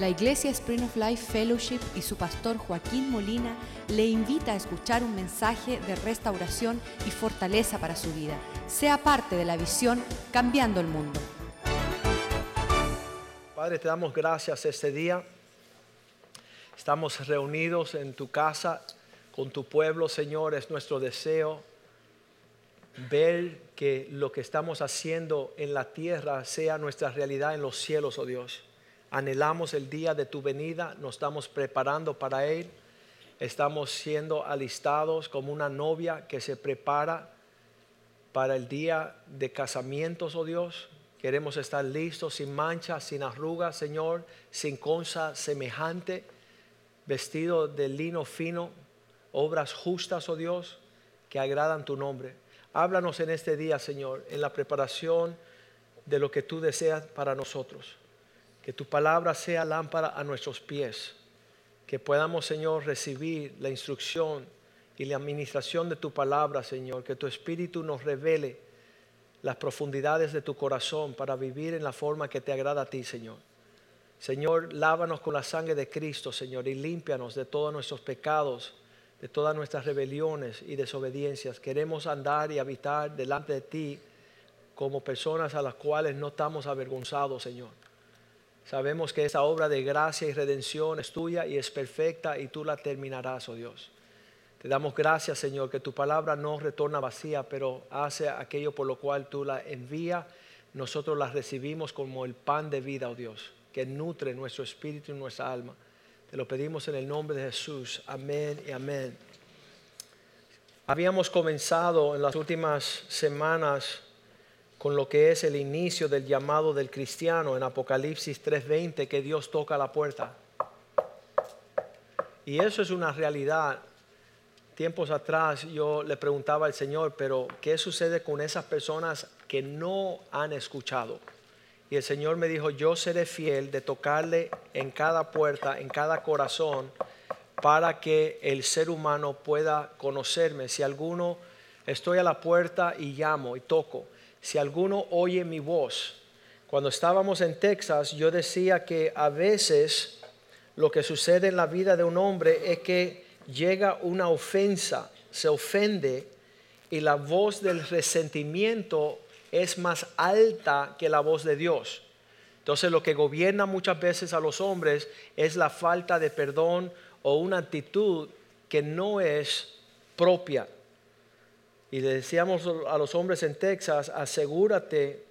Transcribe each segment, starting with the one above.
La Iglesia Spring of Life Fellowship y su pastor Joaquín Molina le invita a escuchar un mensaje de restauración y fortaleza para su vida. Sea parte de la visión Cambiando el Mundo. Padre, te damos gracias este día. Estamos reunidos en tu casa con tu pueblo, Señor. Es nuestro deseo ver que lo que estamos haciendo en la tierra sea nuestra realidad en los cielos, oh Dios. Anhelamos el día de tu venida, nos estamos preparando para él. Estamos siendo alistados como una novia que se prepara para el día de casamientos, oh Dios. Queremos estar listos, sin mancha, sin arrugas, Señor, sin cosa semejante, vestido de lino fino, obras justas, oh Dios, que agradan tu nombre. Háblanos en este día, Señor, en la preparación de lo que tú deseas para nosotros. Que tu palabra sea lámpara a nuestros pies. Que podamos, Señor, recibir la instrucción y la administración de tu palabra, Señor. Que tu Espíritu nos revele las profundidades de tu corazón para vivir en la forma que te agrada a ti, Señor. Señor, lávanos con la sangre de Cristo, Señor, y límpianos de todos nuestros pecados, de todas nuestras rebeliones y desobediencias. Queremos andar y habitar delante de ti como personas a las cuales no estamos avergonzados, Señor. Sabemos que esa obra de gracia y redención es tuya y es perfecta y tú la terminarás, oh Dios. Te damos gracias, Señor, que tu palabra no retorna vacía, pero hace aquello por lo cual tú la envías. Nosotros la recibimos como el pan de vida, oh Dios, que nutre nuestro espíritu y nuestra alma. Te lo pedimos en el nombre de Jesús. Amén y amén. Habíamos comenzado en las últimas semanas con lo que es el inicio del llamado del cristiano en Apocalipsis 3:20, que Dios toca la puerta. Y eso es una realidad tiempos atrás yo le preguntaba al Señor, pero ¿qué sucede con esas personas que no han escuchado? Y el Señor me dijo, yo seré fiel de tocarle en cada puerta, en cada corazón, para que el ser humano pueda conocerme. Si alguno estoy a la puerta y llamo y toco, si alguno oye mi voz. Cuando estábamos en Texas, yo decía que a veces lo que sucede en la vida de un hombre es que llega una ofensa, se ofende y la voz del resentimiento es más alta que la voz de Dios. Entonces lo que gobierna muchas veces a los hombres es la falta de perdón o una actitud que no es propia. Y le decíamos a los hombres en Texas, asegúrate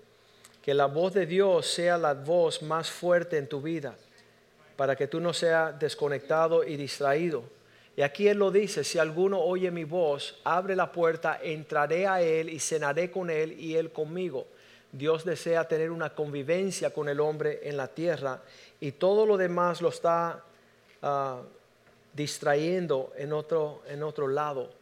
que la voz de Dios sea la voz más fuerte en tu vida, para que tú no seas desconectado y distraído. Y aquí Él lo dice, si alguno oye mi voz, abre la puerta, entraré a Él y cenaré con Él y Él conmigo. Dios desea tener una convivencia con el hombre en la tierra y todo lo demás lo está ah, distrayendo en otro, en otro lado.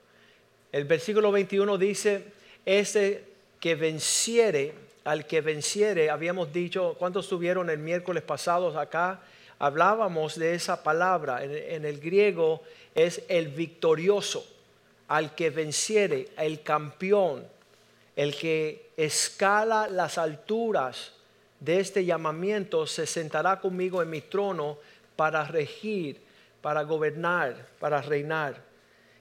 El versículo 21 dice, ese que venciere, al que venciere, habíamos dicho, ¿cuántos estuvieron el miércoles pasado acá? Hablábamos de esa palabra, en el griego es el victorioso, al que venciere, el campeón, el que escala las alturas de este llamamiento, se sentará conmigo en mi trono para regir, para gobernar, para reinar.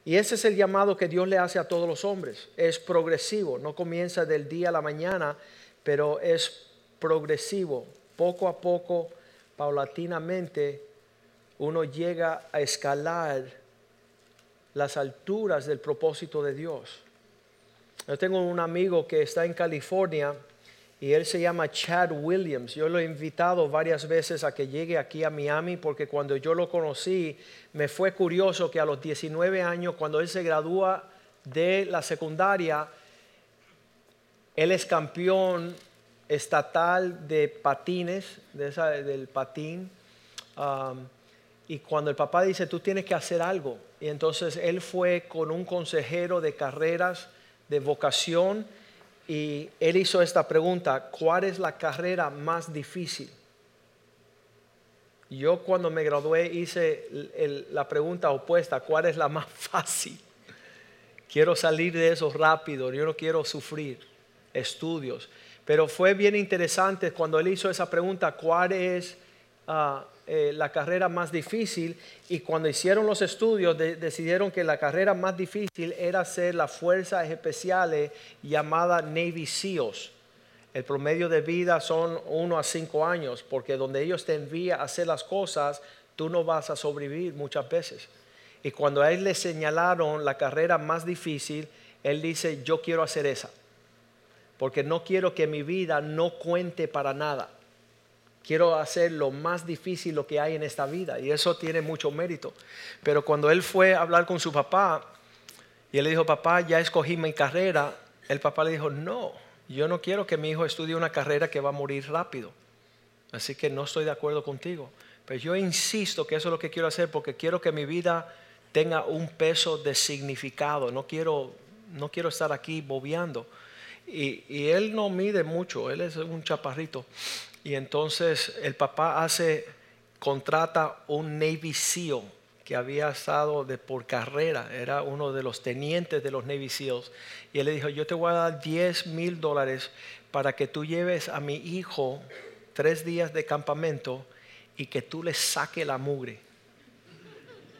Y ese es el llamado que Dios le hace a todos los hombres. Es progresivo, no comienza del día a la mañana, pero es progresivo. Poco a poco, paulatinamente, uno llega a escalar las alturas del propósito de Dios. Yo tengo un amigo que está en California y él se llama Chad Williams. Yo lo he invitado varias veces a que llegue aquí a Miami porque cuando yo lo conocí me fue curioso que a los 19 años, cuando él se gradúa de la secundaria, él es campeón estatal de patines, de esa, del patín. Um, y cuando el papá dice, tú tienes que hacer algo, y entonces él fue con un consejero de carreras, de vocación, y él hizo esta pregunta, ¿cuál es la carrera más difícil? Yo cuando me gradué hice la pregunta opuesta, ¿cuál es la más fácil? Quiero salir de eso rápido, yo no quiero sufrir estudios. Pero fue bien interesante cuando él hizo esa pregunta, ¿cuál es ah, eh, la carrera más difícil y cuando hicieron los estudios decidieron que la carrera más difícil era ser las fuerzas especiales llamada Navy SEALs. El promedio de vida son uno a cinco años porque donde ellos te envían a hacer las cosas, tú no vas a sobrevivir muchas veces. Y cuando a él le señalaron la carrera más difícil, él dice, yo quiero hacer esa, porque no quiero que mi vida no cuente para nada. Quiero hacer lo más difícil lo que hay en esta vida y eso tiene mucho mérito. Pero cuando él fue a hablar con su papá y él le dijo, papá, ya escogí mi carrera, el papá le dijo, no, yo no quiero que mi hijo estudie una carrera que va a morir rápido. Así que no estoy de acuerdo contigo. Pero yo insisto que eso es lo que quiero hacer porque quiero que mi vida tenga un peso de significado. No quiero, no quiero estar aquí bobeando. Y, y él no mide mucho, él es un chaparrito. Y entonces el papá hace, contrata un Navy SEAL que había estado de por carrera, era uno de los tenientes de los Navy SEALs. Y él le dijo, yo te voy a dar 10 mil dólares para que tú lleves a mi hijo tres días de campamento y que tú le saque la mugre.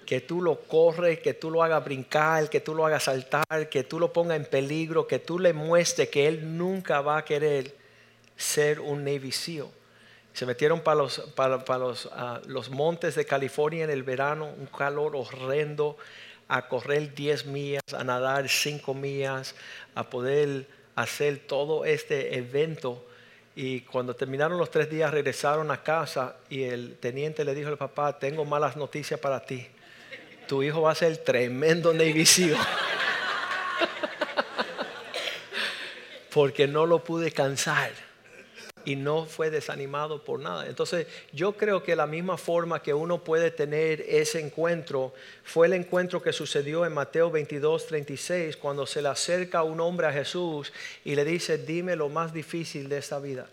Que tú lo corres, que tú lo hagas brincar, que tú lo hagas saltar, que tú lo pongas en peligro, que tú le muestres que él nunca va a querer ser un Navy SEAL. Se metieron para los, para, los, ah, los montes de California en el verano, un calor horrendo, a correr 10 millas, a nadar 5 millas, a poder hacer todo este evento. Y cuando terminaron los tres días regresaron a casa y el teniente le dijo al papá, tengo malas noticias para ti. Tu hijo va a ser tremendo Navy. Porque no lo pude cansar y no fue desanimado por nada. Entonces yo creo que la misma forma que uno puede tener ese encuentro fue el encuentro que sucedió en Mateo 22, 36, cuando se le acerca un hombre a Jesús y le dice, dime lo más difícil de esta vida.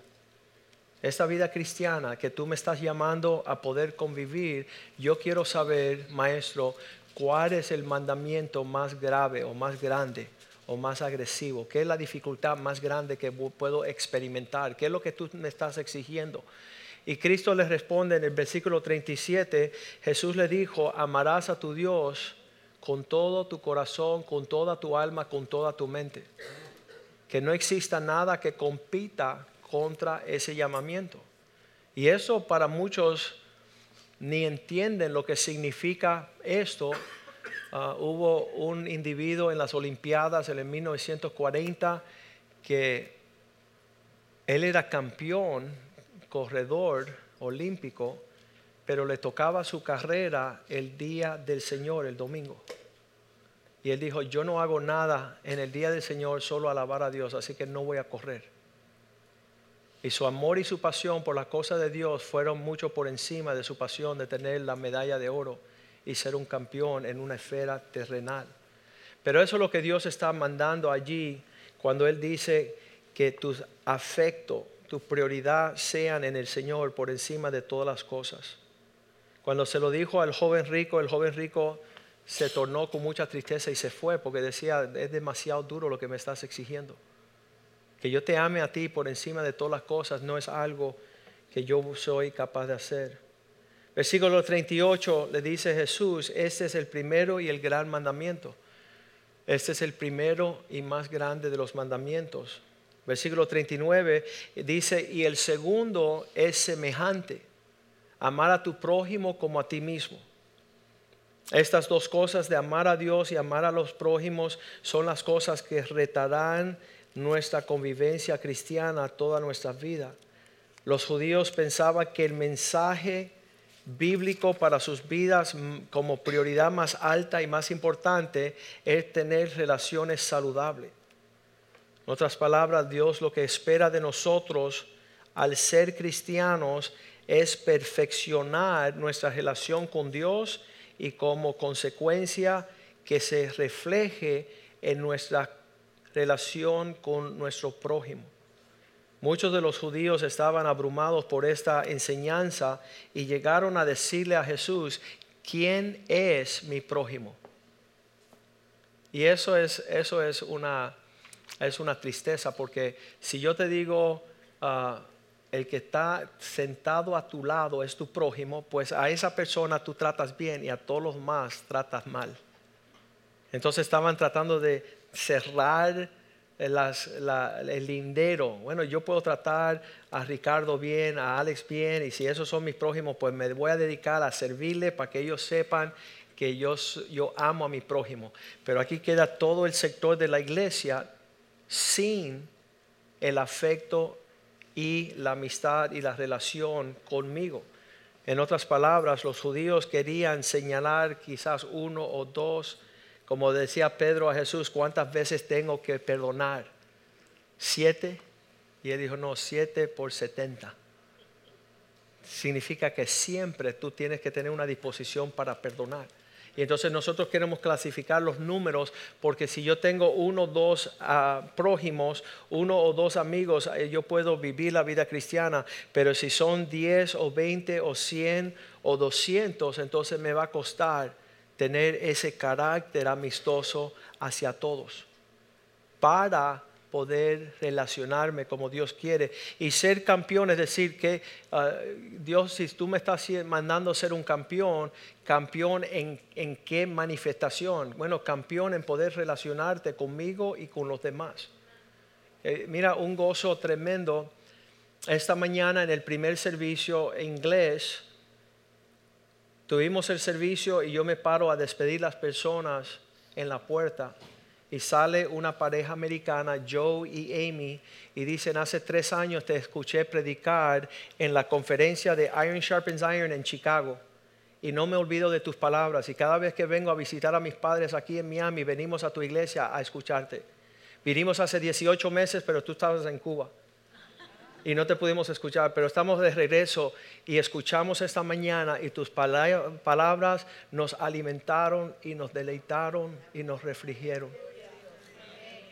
Esta vida cristiana que tú me estás llamando a poder convivir, yo quiero saber, maestro, cuál es el mandamiento más grave o más grande o más agresivo? ¿Qué es la dificultad más grande que puedo experimentar? ¿Qué es lo que tú me estás exigiendo? Y Cristo le responde en el versículo 37, Jesús le dijo, amarás a tu Dios con todo tu corazón, con toda tu alma, con toda tu mente. Que no exista nada que compita contra ese llamamiento. Y eso para muchos ni entienden lo que significa esto Ah, hubo un individuo en las Olimpiadas en el 1940 que él era campeón, corredor olímpico, pero le tocaba su carrera el día del Señor, el domingo. Y él dijo, yo no hago nada en el día del Señor, solo alabar a Dios, así que no voy a correr. Y su amor y su pasión por la cosa de Dios fueron mucho por encima de su pasión de tener la medalla de oro y ser un campeón en una esfera terrenal. Pero eso es lo que Dios está mandando allí cuando Él dice que tus afectos, tu prioridad sean en el Señor por encima de todas las cosas. Cuando se lo dijo al joven rico, el joven rico se tornó con mucha tristeza y se fue porque decía, es demasiado duro lo que me estás exigiendo. Que yo te ame a ti por encima de todas las cosas no es algo que yo soy capaz de hacer. Versículo 38 le dice Jesús, este es el primero y el gran mandamiento. Este es el primero y más grande de los mandamientos. Versículo 39 dice, y el segundo es semejante, amar a tu prójimo como a ti mismo. Estas dos cosas de amar a Dios y amar a los prójimos son las cosas que retarán nuestra convivencia cristiana toda nuestra vida. Los judíos pensaban que el mensaje bíblico para sus vidas como prioridad más alta y más importante es tener relaciones saludables. En otras palabras, Dios lo que espera de nosotros al ser cristianos es perfeccionar nuestra relación con Dios y como consecuencia que se refleje en nuestra relación con nuestro prójimo. Muchos de los judíos estaban abrumados por esta enseñanza y llegaron a decirle a Jesús, ¿quién es mi prójimo? Y eso es, eso es, una, es una tristeza porque si yo te digo, ah, el que está sentado a tu lado es tu prójimo, pues a esa persona tú tratas bien y a todos los más tratas mal. Entonces estaban tratando de cerrar el lindero. Bueno, yo puedo tratar a Ricardo bien, a Alex bien, y si esos son mis prójimos, pues me voy a dedicar a servirle para que ellos sepan que yo, yo amo a mi prójimo. Pero aquí queda todo el sector de la iglesia sin el afecto y la amistad y la relación conmigo. En otras palabras, los judíos querían señalar quizás uno o dos como decía Pedro a Jesús, ¿cuántas veces tengo que perdonar? ¿Siete? Y él dijo, no, siete por setenta. Significa que siempre tú tienes que tener una disposición para perdonar. Y entonces nosotros queremos clasificar los números porque si yo tengo uno o dos ah, prójimos, uno o dos amigos, eh, yo puedo vivir la vida cristiana. Pero si son diez o veinte o cien o doscientos, entonces me va a costar tener ese carácter amistoso hacia todos para poder relacionarme como Dios quiere y ser campeón, es decir, que ah, Dios, si tú me estás mandando ser un campeón, campeón en, en qué manifestación? Bueno, campeón en poder relacionarte conmigo y con los demás. Eh, mira, un gozo tremendo. Esta mañana en el primer servicio inglés, Tuvimos el servicio y yo me paro a despedir las personas en la puerta y sale una pareja americana, Joe y Amy, y dicen, hace tres años te escuché predicar en la conferencia de Iron Sharpens Iron en Chicago. Y no me olvido de tus palabras. Y cada vez que vengo a visitar a mis padres aquí en Miami, venimos a tu iglesia a escucharte. Vinimos hace 18 meses, pero tú estabas en Cuba y no te pudimos escuchar, pero estamos de regreso y escuchamos esta mañana y tus palabras nos alimentaron y nos deleitaron y nos refrigieron.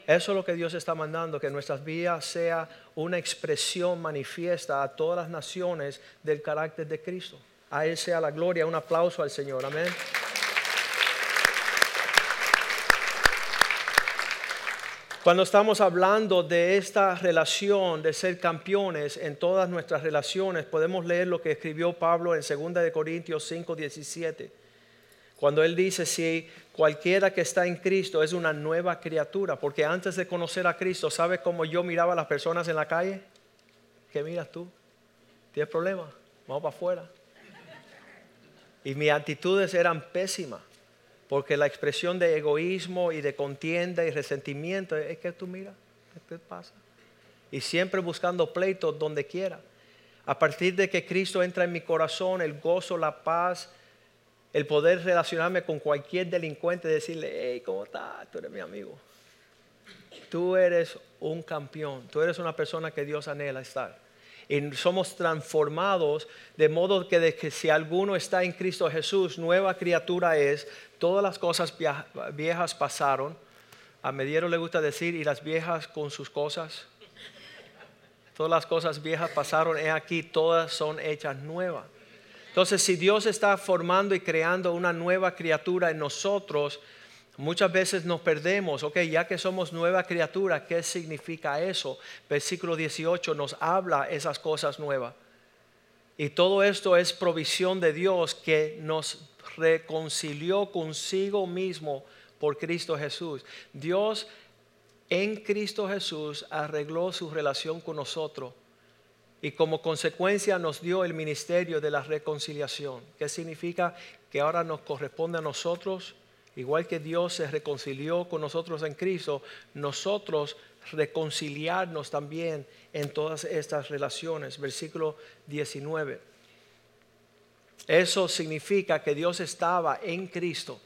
Eso es lo que Dios está mandando, que nuestras vidas sea una expresión manifiesta a todas las naciones del carácter de Cristo. A Él sea la gloria, un aplauso al Señor, amén. Cuando estamos hablando de esta relación de ser campeones en todas nuestras relaciones, podemos leer lo que escribió Pablo en 2 de Corintios 5, 17. Cuando él dice, si cualquiera que está en Cristo es una nueva criatura, porque antes de conocer a Cristo, ¿sabes cómo yo miraba a las personas en la calle? ¿Qué miras tú? ¿Tienes problema? Vamos para afuera. Y mis actitudes eran pésimas. Porque la expresión de egoísmo y de contienda y resentimiento es que tú mira, ¿qué te pasa? Y siempre buscando pleitos donde quiera. A partir de que Cristo entra en mi corazón, el gozo, la paz, el poder relacionarme con cualquier delincuente, decirle, hey, ¿cómo estás? Tú eres mi amigo. Tú eres un campeón, tú eres una persona que Dios anhela estar. Y somos transformados de modo que, de que si alguno está en Cristo Jesús, nueva criatura es, todas las cosas viejas pasaron. A Mediero le gusta decir, y las viejas con sus cosas. Todas las cosas viejas pasaron, he aquí, todas son hechas nuevas. Entonces, si Dios está formando y creando una nueva criatura en nosotros, muchas veces nos perdemos. Ok, ya que somos nueva criatura, ¿qué significa eso? Versículo 18 nos habla esas cosas nuevas. Y todo esto es provisión de Dios que nos reconcilió consigo mismo por Cristo Jesús. Dios en Cristo Jesús arregló su relación con nosotros y como consecuencia nos dio el ministerio de la reconciliación. ¿Qué significa? Que ahora nos corresponde a nosotros, igual que Dios se reconcilió con nosotros en Cristo, nosotros reconciliarnos también en todas estas relaciones. Versículo 19. Eso significa que Dios estaba en Cristo,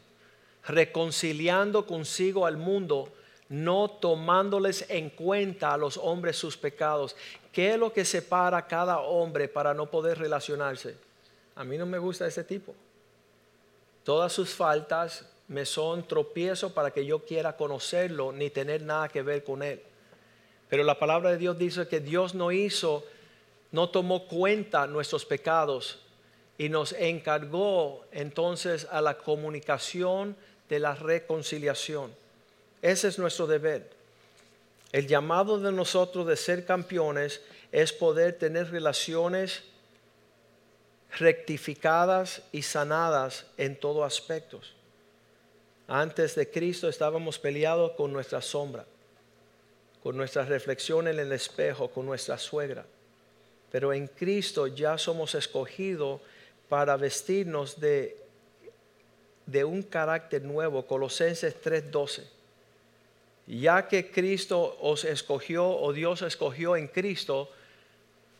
reconciliando consigo al mundo, no tomándoles en cuenta a los hombres sus pecados. ¿Qué es lo que separa a cada hombre para no poder relacionarse? A mí no me gusta ese tipo. Todas sus faltas me son tropiezo para que yo quiera conocerlo ni tener nada que ver con él. Pero la palabra de Dios dice que Dios no hizo, no tomó cuenta nuestros pecados, y nos encargó entonces a la comunicación de la reconciliación. Ese es nuestro deber. El llamado de nosotros de ser campeones es poder tener relaciones rectificadas y sanadas en todos aspectos. Antes de Cristo estábamos peleados con nuestra sombra, con nuestra reflexión en el espejo, con nuestra suegra. Pero en Cristo ya somos escogidos para vestirnos de, de un carácter nuevo. Colosenses 3:12. Ya que Cristo os escogió o Dios escogió en Cristo,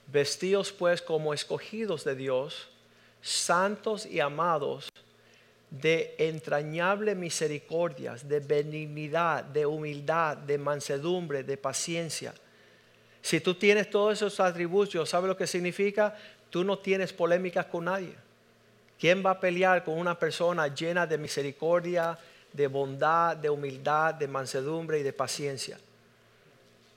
Vestíos pues como escogidos de Dios, santos y amados, de entrañable misericordia, de benignidad, de humildad, de mansedumbre, de paciencia. Si tú tienes todos esos atributos, ¿sabes lo que significa? Tú no tienes polémicas con nadie. ¿Quién va a pelear con una persona llena de misericordia, de bondad, de humildad, de mansedumbre y de paciencia?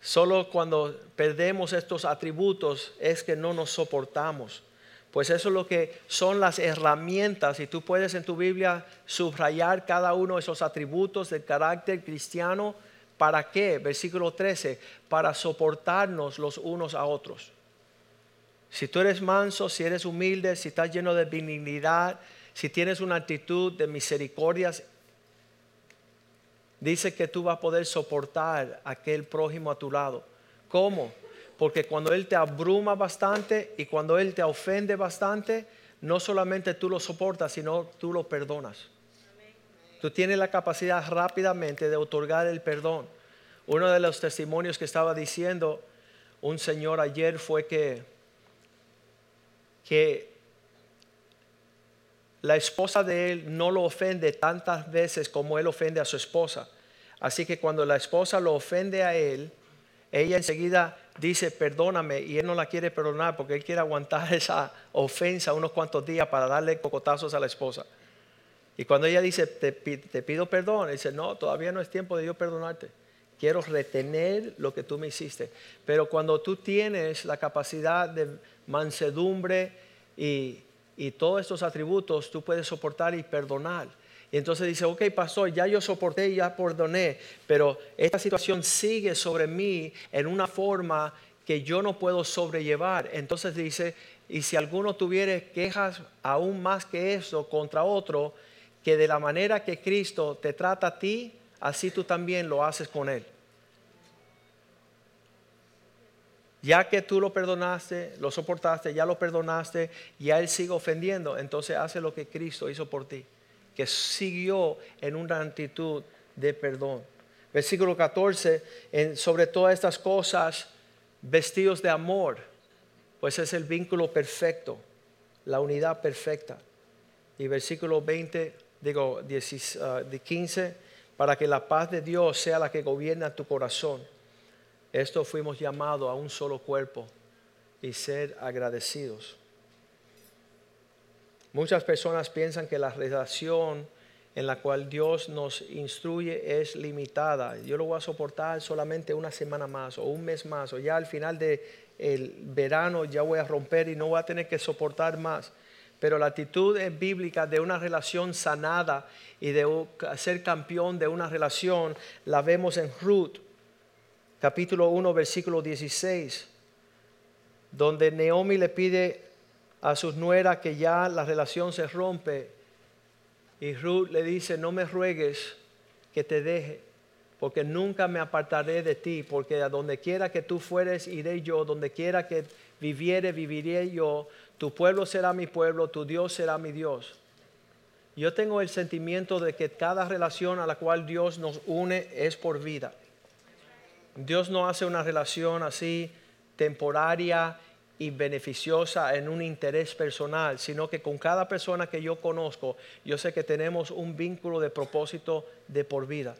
Solo cuando perdemos estos atributos es que no nos soportamos. Pues eso es lo que son las herramientas y tú puedes en tu Biblia subrayar cada uno de esos atributos del carácter cristiano. ¿Para qué? Versículo 13, para soportarnos los unos a otros. Si tú eres manso, si eres humilde, si estás lleno de benignidad, si tienes una actitud de misericordias dice que tú vas a poder soportar a aquel prójimo a tu lado. ¿Cómo? Porque cuando Él te abruma bastante y cuando Él te ofende bastante, no solamente tú lo soportas, sino tú lo perdonas. Tú tienes la capacidad rápidamente de otorgar el perdón. Uno de los testimonios que estaba diciendo un señor ayer fue que, que la esposa de él no lo ofende tantas veces como él ofende a su esposa. Así que cuando la esposa lo ofende a él, ella enseguida dice, perdóname, y él no la quiere perdonar porque él quiere aguantar esa ofensa unos cuantos días para darle cocotazos a la esposa. Y cuando ella dice, te, pido perdón, dice, no, todavía no es tiempo de yo perdonarte. Quiero retener lo que tú me hiciste. Pero cuando tú tienes la capacidad de mansedumbre y, y todos estos atributos tú puedes soportar y perdonar. Y entonces dice, ok, pastor, ya yo soporté, ya perdoné, pero esta situación sigue sobre mí en una forma que yo no puedo sobrellevar. Entonces dice, y si alguno tuviere quejas aún más que eso contra otro, que de la manera que Cristo te trata a ti, así tú también lo haces con él. Ya que tú lo perdonaste, lo soportaste, ya lo perdonaste, ya Él sigue ofendiendo, entonces hace lo que Cristo hizo por ti, que siguió en una actitud de perdón. Versículo 14, sobre todas estas cosas, vestidos de amor, pues es el vínculo perfecto, la unidad perfecta. Y versículo 20, digo 15, ah, para que la paz de Dios sea la que gobierna tu corazón esto fuimos llamados a un solo cuerpo y ser agradecidos. Muchas personas piensan que la relación en la cual Dios nos instruye es limitada. Yo lo voy a soportar solamente una semana más o un mes más o ya al final del el verano ya voy a romper y no voy a tener que soportar más. Pero la actitud bíblica de una relación sanada y de ser campeón de una relación la vemos en Ruth capítulo 1, versículo 16, donde Naomi le pide a sus nueras que ya la relación se rompe y Ruth le dice, no me ruegues que te deje, porque nunca me apartaré de ti, porque a donde quiera que tú fueres, iré yo, donde quiera que viviere, viviré yo, tu pueblo será mi pueblo, tu Dios será mi Dios. Yo tengo el sentimiento de que cada relación a la cual Dios nos une es por vida. Dios no hace una relación así temporaria y beneficiosa en un interés personal, sino que con cada persona que yo conozco, yo sé que tenemos un vínculo de propósito de por vida.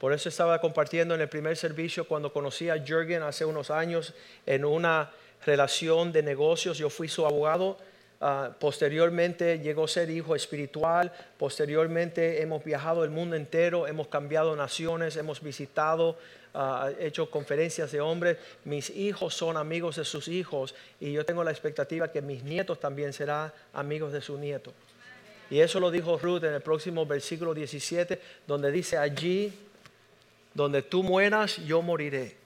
Por eso estaba compartiendo en el primer servicio cuando conocí a Jürgen hace unos años en una relación de negocios, yo fui su abogado. Ah, posteriormente llegó a ser hijo espiritual, posteriormente hemos viajado el mundo entero, hemos cambiado naciones, hemos visitado ha hecho conferencias de hombres, mis hijos son amigos de sus hijos y yo tengo la expectativa que mis nietos también serán amigos de sus nietos. Y eso lo dijo Ruth en el próximo versículo 17, donde dice, allí donde tú mueras, yo moriré.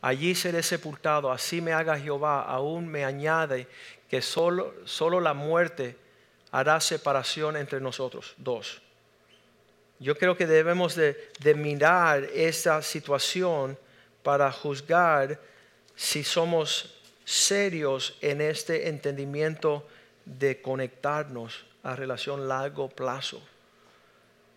allí seré sepultado, así me haga Jehová, aún me añade que solo, solo la muerte hará separación entre nosotros dos. Yo creo que debemos de, mirar esa situación para juzgar si somos serios en este entendimiento de conectarnos a relación largo plazo.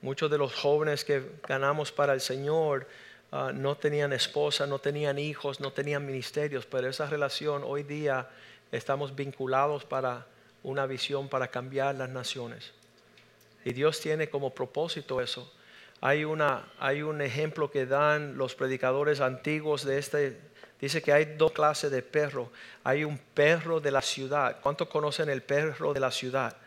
Muchos de los jóvenes que ganamos para el Señor ah, no tenían esposa, no tenían hijos, no tenían ministerios, pero esa relación hoy día estamos vinculados para una visión para cambiar las naciones. Y Dios tiene como propósito eso. Hay, una, hay un ejemplo que dan los predicadores antiguos de este. Dice que hay dos clases de perro. Hay un perro de la ciudad. ¿Cuántos conocen el perro de la ciudad?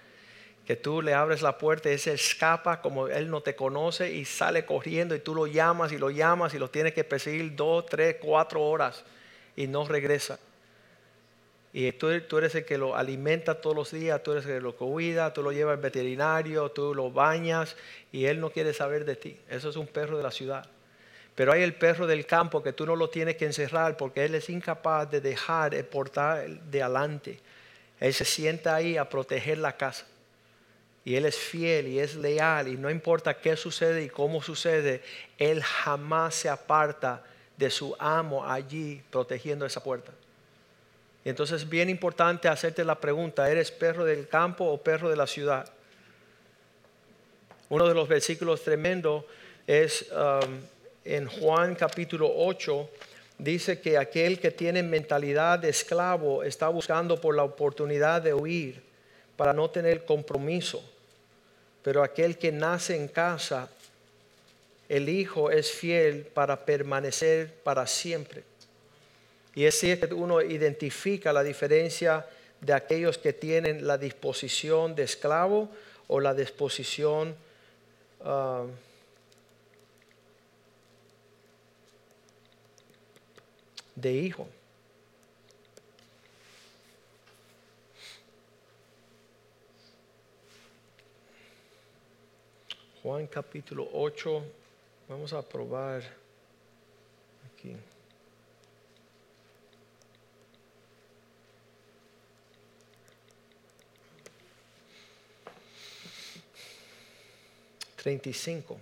Que tú le abres la puerta y se escapa como él no te conoce y sale corriendo y tú lo llamas y lo llamas y lo tienes que perseguir dos, tres, cuatro horas y no regresa. Y tú, eres el que lo alimenta todos los días, tú eres el que lo cuida, tú lo llevas al veterinario, tú lo bañas y él no quiere saber de ti. Eso es un perro de la ciudad. Pero hay el perro del campo que tú no lo tienes que encerrar porque él es incapaz de dejar el portal de adelante. Él se sienta ahí a proteger la casa. Y él es fiel y es leal y no importa qué sucede y cómo sucede, él jamás se aparta de su amo allí protegiendo esa puerta. Y entonces es bien importante hacerte la pregunta, ¿eres perro del campo o perro de la ciudad? Uno de los versículos tremendos es um, en Juan capítulo 8, dice que aquel que tiene mentalidad de esclavo está buscando por la oportunidad de huir para no tener compromiso. Pero aquel que nace en casa, el Hijo es fiel para permanecer para siempre. Y es que uno identifica la diferencia de aquellos que tienen la disposición de esclavo o la disposición ah, de hijo. Juan capítulo 8, vamos a probar aquí. 35.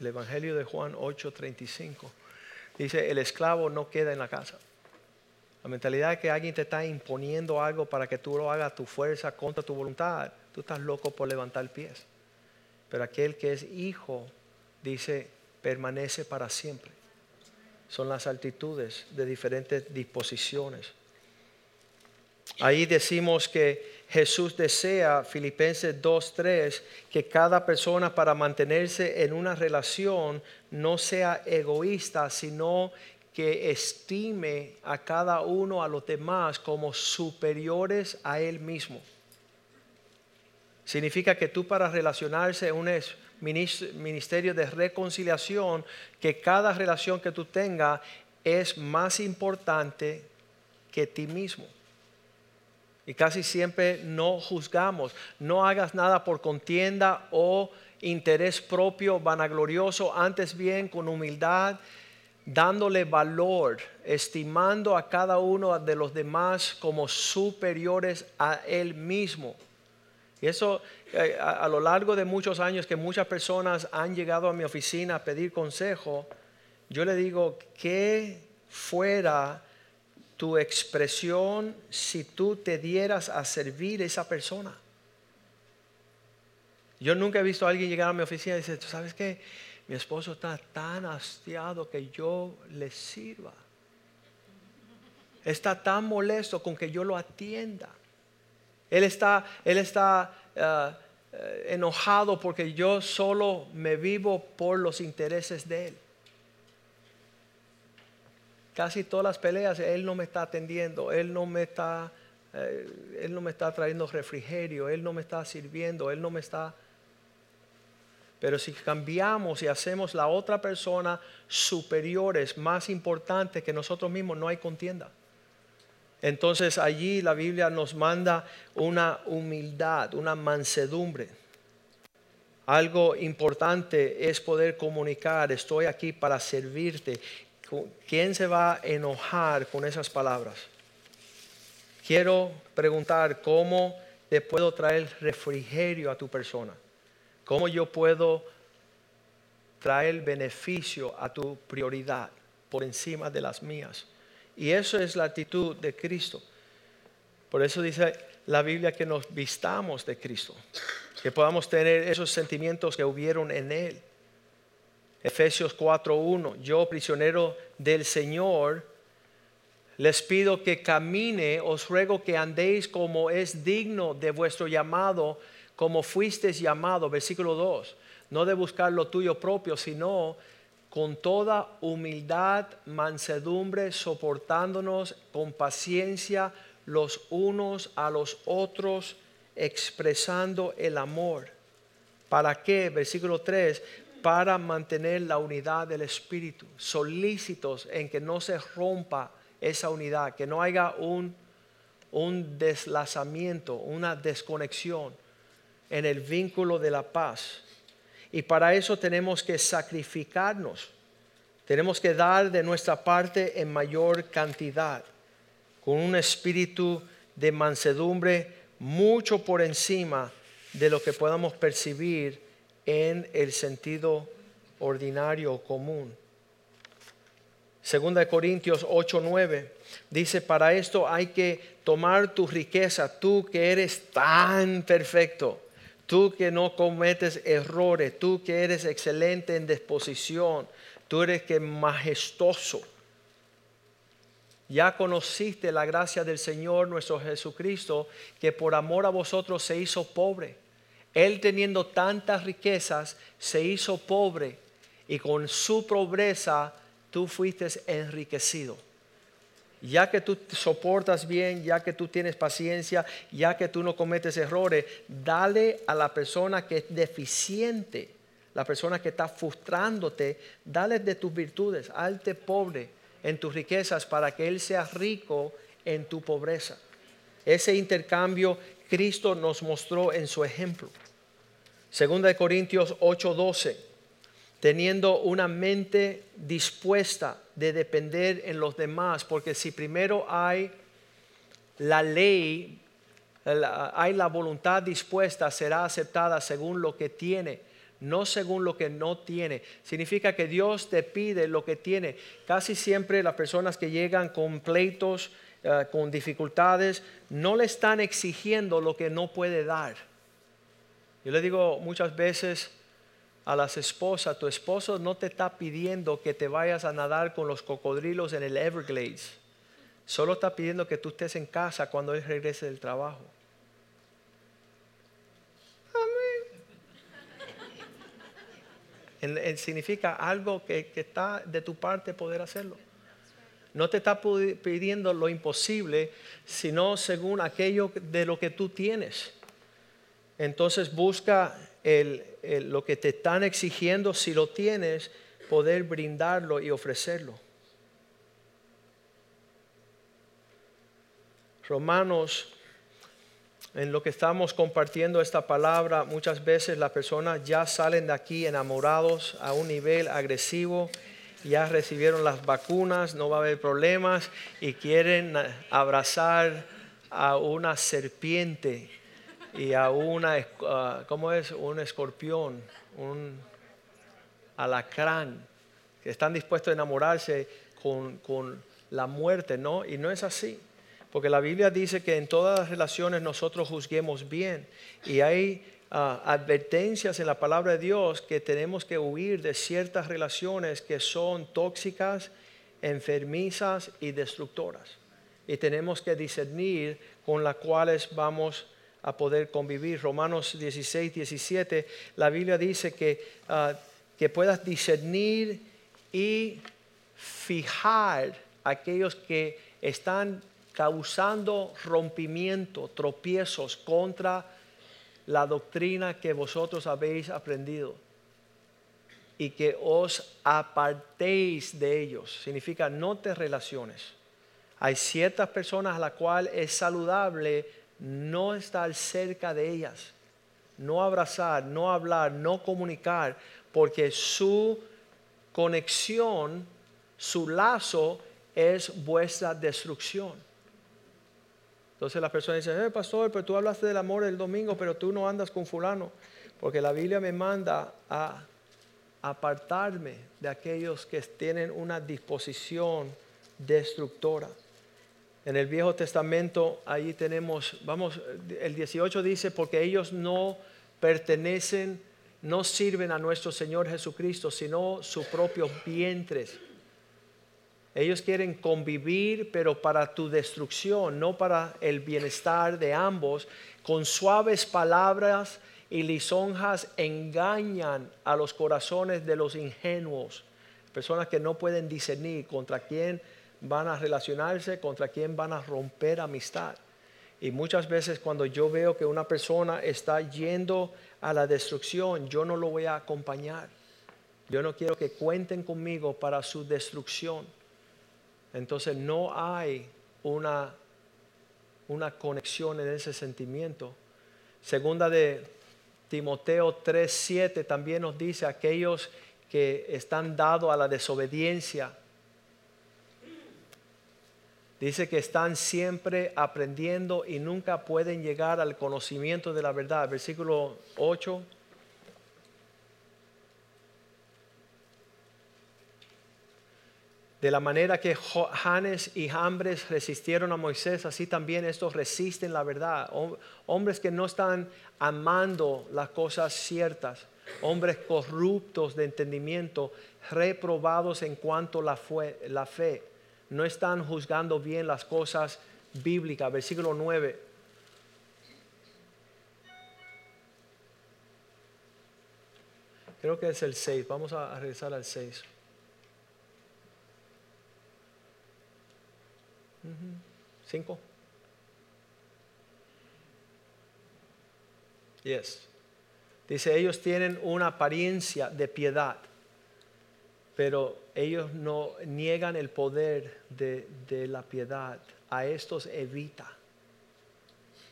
El Evangelio de Juan 8:35. Dice, el esclavo no queda en la casa. La mentalidad de que alguien te está imponiendo algo para que tú lo hagas a tu fuerza contra tu voluntad. Tú estás loco por levantar pies. Pero aquel que es hijo, dice, permanece para siempre. Son las altitudes de diferentes disposiciones. Ahí decimos que Jesús desea, Filipenses 2.3, que cada persona para mantenerse en una relación no sea egoísta, sino que estime a cada uno, a los demás, como superiores a él mismo. Significa que tú para relacionarse en un ministerio de reconciliación, que cada relación que tú tengas es más importante que ti mismo. Y casi siempre no juzgamos. No hagas nada por contienda o interés propio, vanaglorioso, antes bien con humildad, dándole valor, estimando a cada uno de los demás como superiores a él mismo. Y eso eh, a, lo largo de muchos años que muchas personas han llegado a mi oficina a pedir consejo, yo le digo que fuera tu expresión si tú te dieras a servir a esa persona. Yo nunca he visto a alguien llegar a mi oficina y decir, ¿tú sabes qué? Mi esposo está tan hastiado que yo le sirva. Está tan molesto con que yo lo atienda. Él está, él está eh, eh, enojado porque yo solo me vivo por los intereses de él casi todas las peleas, Él no me está atendiendo, Él no me está, eh, Él no me está trayendo refrigerio, Él no me está sirviendo, Él no me está... Pero si cambiamos y hacemos la otra persona superiores, más importante que nosotros mismos, no hay contienda. Entonces allí la Biblia nos manda una humildad, una mansedumbre. Algo importante es poder comunicar, estoy aquí para servirte ¿quién se va a enojar con esas palabras? Quiero preguntar cómo le puedo traer refrigerio a tu persona. ¿Cómo yo puedo traer beneficio a tu prioridad por encima de las mías? Y eso es la actitud de Cristo. Por eso dice la Biblia que nos vistamos de Cristo, que podamos tener esos sentimientos que hubieron en Él. Efesios 4.1, yo prisionero del Señor, les pido que camine, os ruego que andéis como es digno de vuestro llamado, como fuisteis llamado, versículo 2, no de buscar lo tuyo propio, sino con toda humildad, mansedumbre, soportándonos con paciencia los unos a los otros, expresando el amor. ¿Para qué? Versículo 3, para mantener la unidad del Espíritu, solícitos en que no se rompa esa unidad, que no haya un, un deslazamiento, una desconexión en el vínculo de la paz. Y para eso tenemos que sacrificarnos, tenemos que dar de nuestra parte en mayor cantidad, con un espíritu de mansedumbre mucho por encima de lo que podamos percibir en el sentido ordinario común. Segunda de Corintios 8, 9 dice, para esto hay que tomar tu riqueza, tú que eres tan perfecto, tú que no cometes errores, tú que eres excelente en disposición, tú eres que majestuoso. Ya conociste la gracia del Señor nuestro Jesucristo, que por amor a vosotros se hizo pobre. Él teniendo tantas riquezas, se hizo pobre y con su pobreza tú fuiste enriquecido. Ya que tú soportas bien, ya que tú tienes paciencia, ya que tú no cometes errores, dale a la persona que es deficiente, la persona que está frustrándote, dale de tus virtudes, alte pobre en tus riquezas para que Él sea rico en tu pobreza. Ese intercambio Cristo nos mostró en su ejemplo. Segunda de Corintios 8:12 teniendo una mente dispuesta de depender en los demás, porque si primero hay la ley, hay la voluntad dispuesta, será aceptada según lo que tiene, no según lo que no tiene. Significa que Dios te pide lo que tiene. Casi siempre las personas que llegan con pleitos, eh, con dificultades, no le están exigiendo lo que no puede dar. Yo le digo muchas veces, a las esposas, tu esposo no te está pidiendo que te vayas a nadar con los cocodrilos en el Everglades. Solo está pidiendo que tú estés en casa cuando él regrese del trabajo. Amén. significa algo que, que está de tu parte poder hacerlo. No te está pidiendo lo imposible, sino según aquello de lo que tú tienes. Entonces busca lo que te están exigiendo, si lo tienes, poder brindarlo y ofrecerlo. Romanos, en lo que estamos compartiendo esta palabra, muchas veces las personas ya salen de aquí enamorados a un nivel agresivo, ya recibieron las vacunas, no va a haber problemas y quieren abrazar a una serpiente y a una, ¿cómo es? Un escorpión, un alacrán, que están dispuestos a enamorarse con, con la muerte, ¿no? Y no es así. Porque la Biblia dice que en todas las relaciones nosotros juzguemos bien. Y hay advertencias en la palabra de Dios que tenemos que huir de ciertas relaciones que son tóxicas, enfermizas y destructoras. Y tenemos que discernir con las cuales vamos a poder convivir. Romanos 16, 17, la Biblia dice que, ah, que puedas discernir y fijar aquellos que están causando rompimiento, tropiezos contra la doctrina que vosotros habéis aprendido y que os apartéis de ellos. Significa no te relaciones. Hay ciertas personas a las cuales es saludable no estar cerca de ellas, no abrazar, no hablar, no comunicar, porque su conexión su lazo es vuestra destrucción. Entonces la persona dice, eh, pastor, pero tú hablaste del amor el domingo, pero tú no andas con fulano. Porque la Biblia me manda a apartarme de aquellos que tienen una disposición destructora. En el Viejo Testamento, ahí tenemos, vamos, el 18 dice, porque ellos no pertenecen, no sirven a nuestro Señor Jesucristo, sino sus propios vientres. Ellos quieren convivir, pero para tu destrucción, no para el bienestar de ambos. Con suaves palabras y lisonjas engañan a los corazones de los ingenuos. Personas que no pueden discernir contra quién van a relacionarse, contra quién van a romper amistad. Y muchas veces cuando yo veo que una persona está yendo a la destrucción, yo no lo voy a acompañar. Yo no quiero que cuenten conmigo para su destrucción. Entonces no hay una, una conexión en ese sentimiento. Segunda de Timoteo 3:7 también nos dice aquellos que están dados a la desobediencia Dice que están siempre aprendiendo y nunca pueden llegar al conocimiento de la verdad. Versículo 8. De la manera que Janes y Jambres resistieron a Moisés, así también estos resisten la verdad. Hombres que no están amando las cosas ciertas, hombres corruptos de entendimiento, reprobados en cuanto a la fe no están juzgando bien las cosas bíblicas. Versículo 9. Creo que es el 6. Vamos a regresar al 6. ¿Cinco? Yes. Dice, ellos tienen una apariencia de piedad pero ellos no niegan el poder de, la piedad. A estos evita.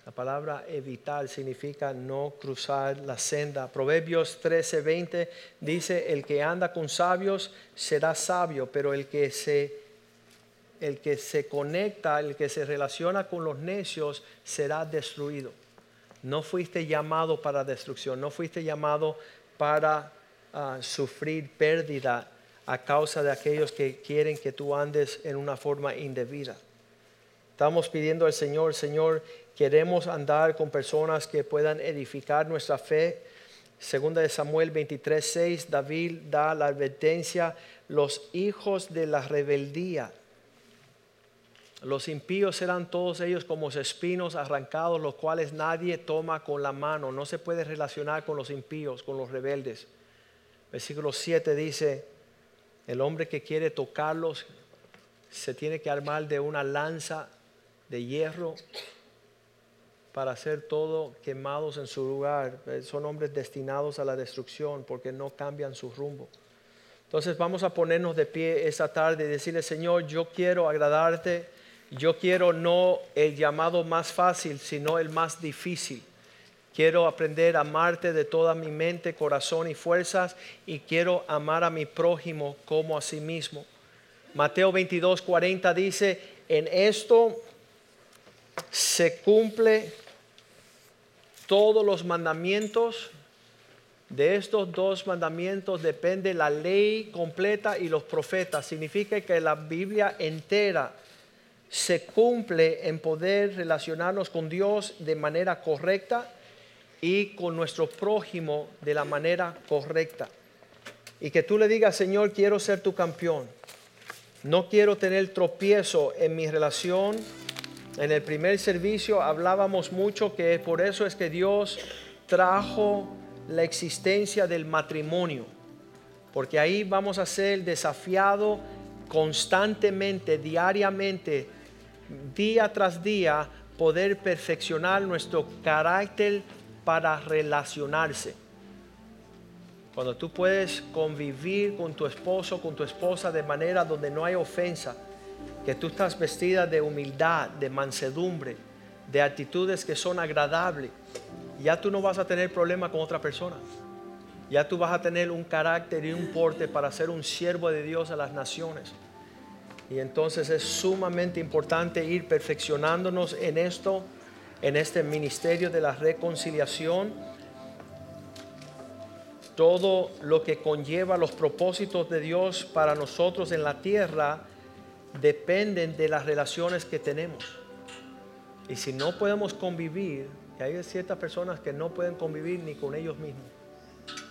La palabra evitar significa no cruzar la senda. Proverbios 13:20 dice, el que anda con sabios será sabio, pero el que se el que se conecta, el que se relaciona con los necios será destruido. No fuiste llamado para destrucción, no fuiste llamado para ah, sufrir pérdida a causa de aquellos que quieren que tú andes en una forma indebida. Estamos pidiendo al Señor, Señor, queremos andar con personas que puedan edificar nuestra fe. Segunda de Samuel 23, 6, David da la advertencia, los hijos de la rebeldía. Los impíos serán todos ellos como espinos arrancados, los cuales nadie toma con la mano. No se puede relacionar con los impíos, con los rebeldes. Versículo 7 dice, el hombre que quiere tocarlos se tiene que armar de una lanza de hierro para ser todo quemados en su lugar. Eh, son hombres destinados a la destrucción porque no cambian su rumbo. Entonces vamos a ponernos de pie esta tarde y decirle, Señor, yo quiero agradarte, yo quiero no el llamado más fácil, sino el más difícil. Quiero aprender a amarte de toda mi mente, corazón y fuerzas y quiero amar a mi prójimo como a sí mismo. Mateo 22, 40 dice, en esto se cumple todos los mandamientos. De estos dos mandamientos depende la ley completa y los profetas. Significa que la Biblia entera se cumple en poder relacionarnos con Dios de manera correcta y con nuestro prójimo de la manera correcta. Y que tú le digas, Señor, quiero ser tu campeón. No quiero tener tropiezo en mi relación. En el primer servicio hablábamos mucho que por eso es que Dios trajo la existencia del matrimonio. Porque ahí vamos a ser desafiados constantemente, diariamente, día tras día, poder perfeccionar nuestro carácter para relacionarse. Cuando tú puedes convivir con tu esposo, con tu esposa de manera donde no hay ofensa, que tú estás vestida de humildad, de mansedumbre, de actitudes que son agradables, ya tú no vas a tener problema con otra persona. Ya tú vas a tener un carácter y un porte para ser un siervo de Dios a las naciones. Y entonces es sumamente importante ir perfeccionándonos en esto, en este ministerio de la reconciliación. Todo lo que conlleva los propósitos de Dios para nosotros en la tierra dependen de las relaciones que tenemos. Y si no podemos convivir, hay ciertas personas que no pueden convivir ni con ellos mismos.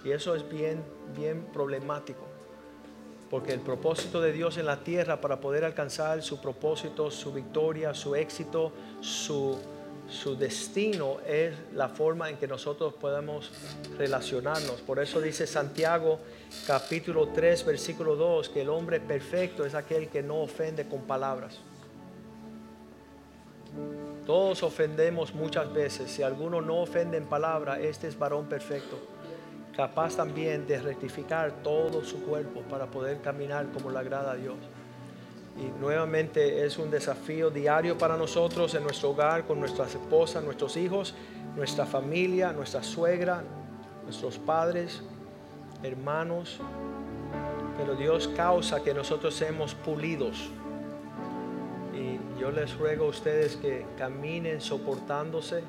Y eso es bien, bien problemático. Porque el propósito de Dios en la tierra para poder alcanzar su propósito, su victoria, su éxito, su, su destino es la forma en que nosotros podemos relacionarnos. Por eso dice Santiago capítulo 3 versículo 2 que el hombre perfecto es aquel que no ofende con palabras. Todos ofendemos muchas veces. Si alguno no ofende en palabra, este es varón perfecto, capaz también de rectificar todo su cuerpo para poder caminar como le agrada a Dios. Y nuevamente es un desafío diario para nosotros en nuestro hogar, con nuestras esposas, nuestros hijos, nuestra familia, nuestra suegra, nuestros padres, hermanos. Pero Dios causa que nosotros seamos pulidos. Y yo les ruego a ustedes que caminen soportándose,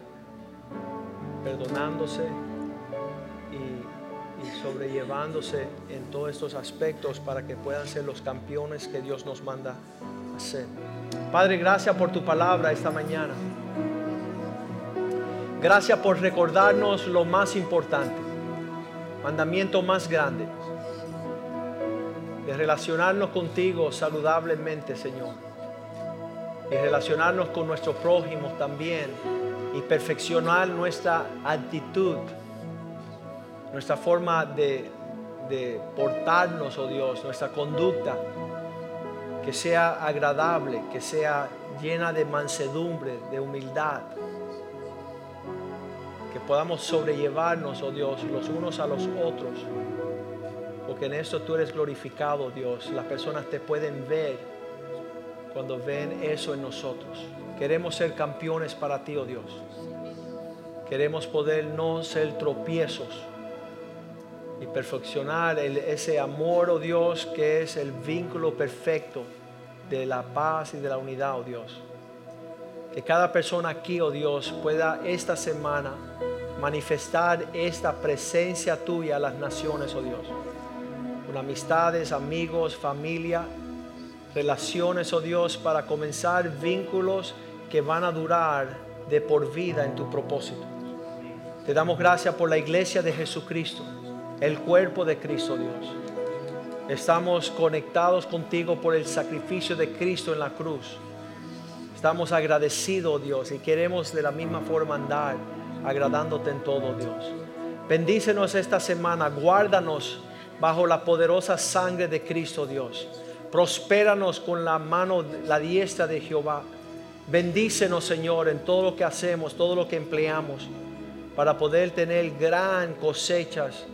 perdonándose sobrellevándose en todos estos aspectos para que puedan ser los campeones que Dios nos manda a ser. Padre, gracias por tu palabra esta mañana. Gracias por recordarnos lo más importante, mandamiento más grande, de relacionarnos contigo saludablemente, Señor y relacionarnos con nuestros prójimos también y perfeccionar nuestra actitud, nuestra forma de, de portarnos, oh Dios, nuestra conducta, que sea agradable, que sea llena de mansedumbre, de humildad, que podamos sobrellevarnos, oh Dios, los unos a los otros, porque en esto tú eres glorificado, Dios, las personas te pueden ver cuando ven eso en nosotros. Queremos ser campeones para ti, oh Dios. Queremos poder no ser tropiezos y perfeccionar ese amor, oh Dios, que es el vínculo perfecto de la paz y de la unidad, oh Dios. Que cada persona aquí, oh Dios, pueda esta semana manifestar esta presencia tuya a las naciones, oh Dios. Con amistades, amigos, familia relaciones, oh Dios, para comenzar vínculos que van a durar de por vida en tu propósito. Te damos gracias por la iglesia de Jesucristo, el cuerpo de Cristo, Dios. Estamos conectados contigo por el sacrificio de Cristo en la cruz. Estamos agradecidos, Dios, y queremos de la misma forma andar agradándote en todo, Dios. Bendícenos esta semana, guárdanos bajo la poderosa sangre de Cristo, Dios. Prospéranos con la mano, la diestra de Jehová. Bendícenos, Señor, en todo lo que hacemos, todo lo que empleamos, para poder tener gran cosechas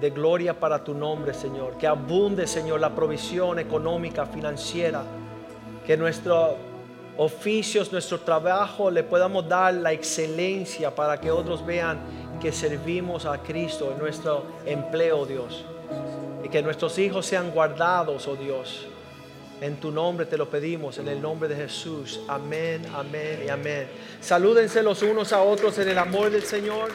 de gloria para tu nombre, Señor. Que abunde, Señor, la provisión económica, financiera. Que nuestros oficios, nuestro trabajo le podamos dar la excelencia para que otros vean que servimos a Cristo en nuestro empleo, Dios y que nuestros hijos sean guardados, oh Dios. En tu nombre te lo pedimos, en el nombre de Jesús. Amén, amén y amén. Salúdense los unos a otros en el amor del Señor.